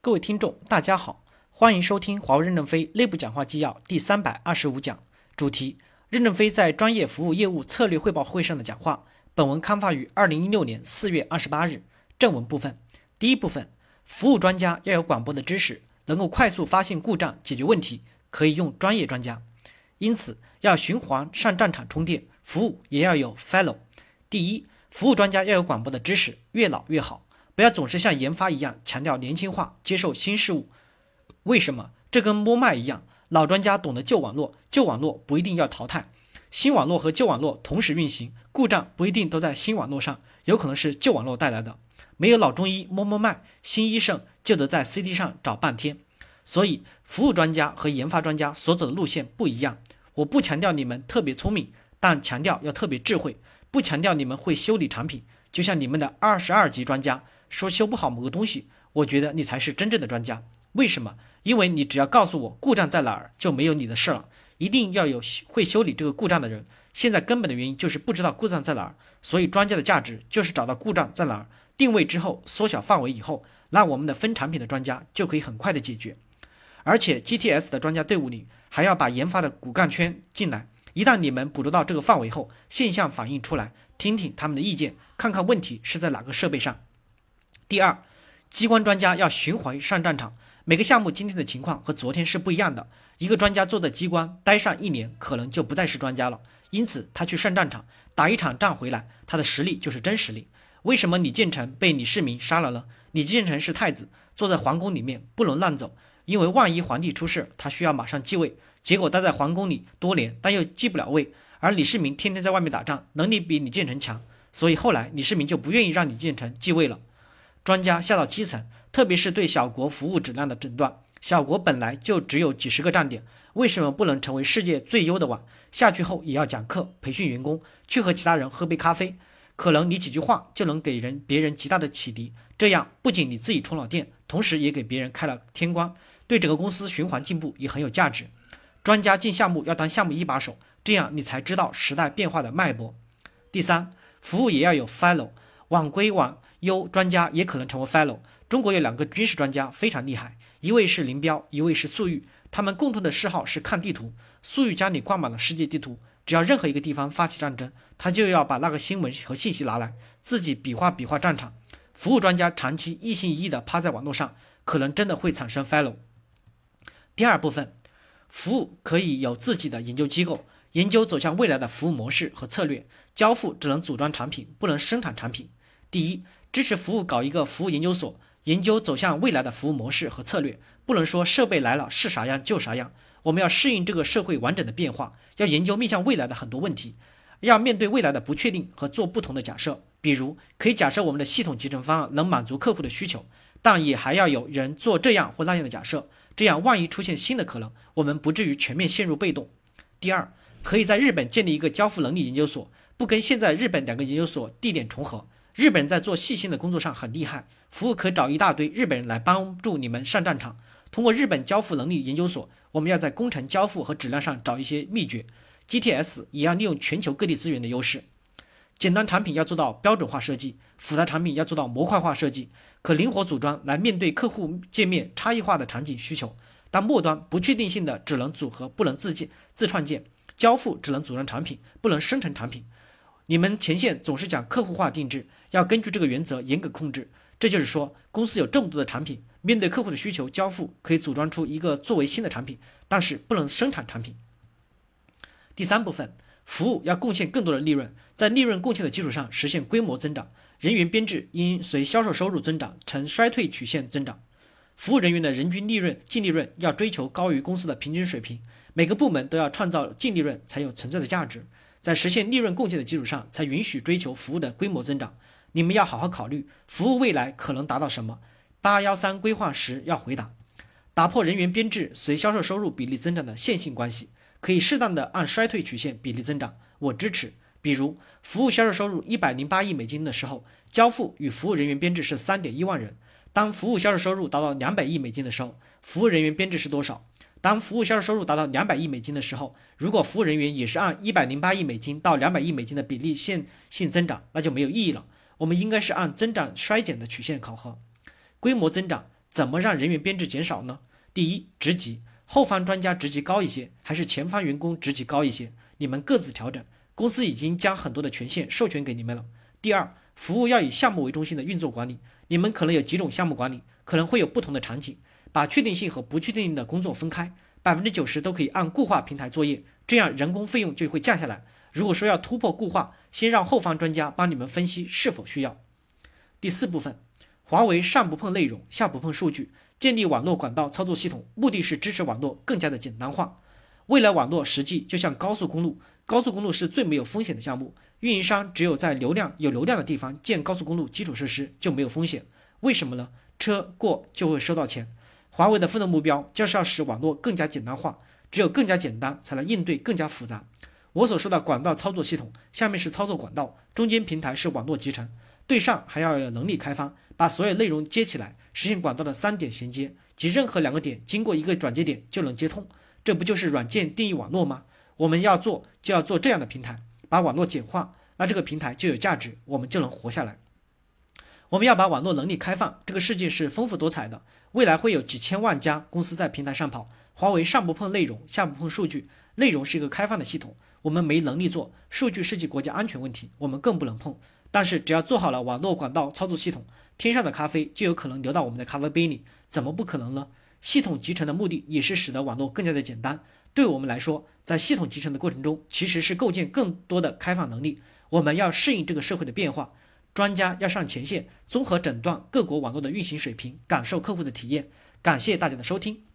各位听众，大家好，欢迎收听华为任正非内部讲话纪要第三百二十五讲，主题：任正非在专业服务业务策略汇报会上的讲话。本文刊发于二零一六年四月二十八日。正文部分，第一部分，服务专家要有广博的知识，能够快速发现故障、解决问题，可以用专业专家。因此，要循环上战场充电，服务也要有 fellow。第一，服务专家要有广博的知识，越老越好。不要总是像研发一样强调年轻化，接受新事物。为什么？这跟摸脉一样，老专家懂得旧网络，旧网络不一定要淘汰，新网络和旧网络同时运行，故障不一定都在新网络上，有可能是旧网络带来的。没有老中医摸摸脉，新医生就得在 CD 上找半天。所以，服务专家和研发专家所走的路线不一样。我不强调你们特别聪明，但强调要特别智慧，不强调你们会修理产品，就像你们的二十二级专家。说修不好某个东西，我觉得你才是真正的专家。为什么？因为你只要告诉我故障在哪儿，就没有你的事了。一定要有会修理这个故障的人。现在根本的原因就是不知道故障在哪儿，所以专家的价值就是找到故障在哪儿，定位之后缩小范围以后，那我们的分产品的专家就可以很快的解决。而且 GTS 的专家队伍里还要把研发的骨干圈进来。一旦你们捕捉到这个范围后，现象反映出来，听听他们的意见，看看问题是在哪个设备上。第二，机关专家要循环上战场。每个项目今天的情况和昨天是不一样的。一个专家坐在机关待上一年，可能就不再是专家了。因此，他去上战场打一场仗回来，他的实力就是真实力。为什么李建成被李世民杀了呢？李建成是太子，坐在皇宫里面不能乱走，因为万一皇帝出事，他需要马上继位。结果待在皇宫里多年，但又继不了位。而李世民天天在外面打仗，能力比李建成强，所以后来李世民就不愿意让李建成继位了。专家下到基层，特别是对小国服务质量的诊断。小国本来就只有几十个站点，为什么不能成为世界最优的网？下去后也要讲课、培训员工，去和其他人喝杯咖啡，可能你几句话就能给人别人极大的启迪。这样不仅你自己充了电，同时也给别人开了天光，对整个公司循环进步也很有价值。专家进项目要当项目一把手，这样你才知道时代变化的脉搏。第三，服务也要有 follow，网归网。优专家也可能成为 fellow。中国有两个军事专家非常厉害，一位是林彪，一位是粟裕。他们共同的嗜好是看地图。粟裕家里挂满了世界地图，只要任何一个地方发起战争，他就要把那个新闻和信息拿来，自己比划比划战场。服务专家长期一心一意地趴在网络上，可能真的会产生 fellow。第二部分，服务可以有自己的研究机构，研究走向未来的服务模式和策略。交付只能组装产品，不能生产产品。第一。支持服务搞一个服务研究所，研究走向未来的服务模式和策略。不能说设备来了是啥样就啥样，我们要适应这个社会完整的变化，要研究面向未来的很多问题，要面对未来的不确定和做不同的假设。比如，可以假设我们的系统集成方案能满足客户的需求，但也还要有人做这样或那样的假设，这样万一出现新的可能，我们不至于全面陷入被动。第二，可以在日本建立一个交付能力研究所，不跟现在日本两个研究所地点重合。日本人在做细心的工作上很厉害，服务可找一大堆日本人来帮助你们上战场。通过日本交付能力研究所，我们要在工程交付和质量上找一些秘诀。GTS 也要利用全球各地资源的优势。简单产品要做到标准化设计，复杂产品要做到模块化设计，可灵活组装来面对客户界面差异化的场景需求。但末端不确定性的只能组合，不能自建自创建。交付只能组装产品，不能生成产品。你们前线总是讲客户化定制，要根据这个原则严格控制。这就是说，公司有这么多的产品，面对客户的需求，交付可以组装出一个作为新的产品，但是不能生产产品。第三部分，服务要贡献更多的利润，在利润贡献的基础上实现规模增长，人员编制应随销售收入增长呈衰退曲线增长。服务人员的人均利润净利润要追求高于公司的平均水平，每个部门都要创造净利润才有存在的价值。在实现利润贡献的基础上，才允许追求服务的规模增长。你们要好好考虑，服务未来可能达到什么？八幺三规划时要回答。打破人员编制随销售收入比例增长的线性关系，可以适当的按衰退曲线比例增长，我支持。比如，服务销售收入一百零八亿美金的时候，交付与服务人员编制是三点一万人；当服务销售收入达到两百亿美金的时候，服务人员编制是多少？当服务销售收入达到两百亿美金的时候，如果服务人员也是按一百零八亿美金到两百亿美金的比例线性增长，那就没有意义了。我们应该是按增长衰减的曲线考核。规模增长怎么让人员编制减少呢？第一，职级，后方专家职级高一些，还是前方员工职级高一些？你们各自调整。公司已经将很多的权限授权给你们了。第二，服务要以项目为中心的运作管理，你们可能有几种项目管理，可能会有不同的场景，把确定性和不确定性的工作分开，百分之九十都可以按固化平台作业，这样人工费用就会降下来。如果说要突破固化，先让后方专家帮你们分析是否需要。第四部分，华为上不碰内容，下不碰数据，建立网络管道操作系统，目的是支持网络更加的简单化。未来网络实际就像高速公路。高速公路是最没有风险的项目，运营商只有在流量有流量的地方建高速公路基础设施就没有风险。为什么呢？车过就会收到钱。华为的奋斗目标就是要使网络更加简单化，只有更加简单，才能应对更加复杂。我所说的管道操作系统，下面是操作管道，中间平台是网络集成，对上还要有能力开发，把所有内容接起来，实现管道的三点衔接，即任何两个点经过一个转接点就能接通。这不就是软件定义网络吗？我们要做就要做这样的平台，把网络简化，那这个平台就有价值，我们就能活下来。我们要把网络能力开放，这个世界是丰富多彩的，未来会有几千万家公司在平台上跑。华为上不碰内容，下不碰数据，内容是一个开放的系统，我们没能力做。数据涉及国家安全问题，我们更不能碰。但是只要做好了网络管道操作系统，天上的咖啡就有可能流到我们的咖啡杯里，怎么不可能呢？系统集成的目的也是使得网络更加的简单。对我们来说，在系统集成的过程中，其实是构建更多的开放能力。我们要适应这个社会的变化，专家要上前线，综合诊断各国网络的运行水平，感受客户的体验。感谢大家的收听。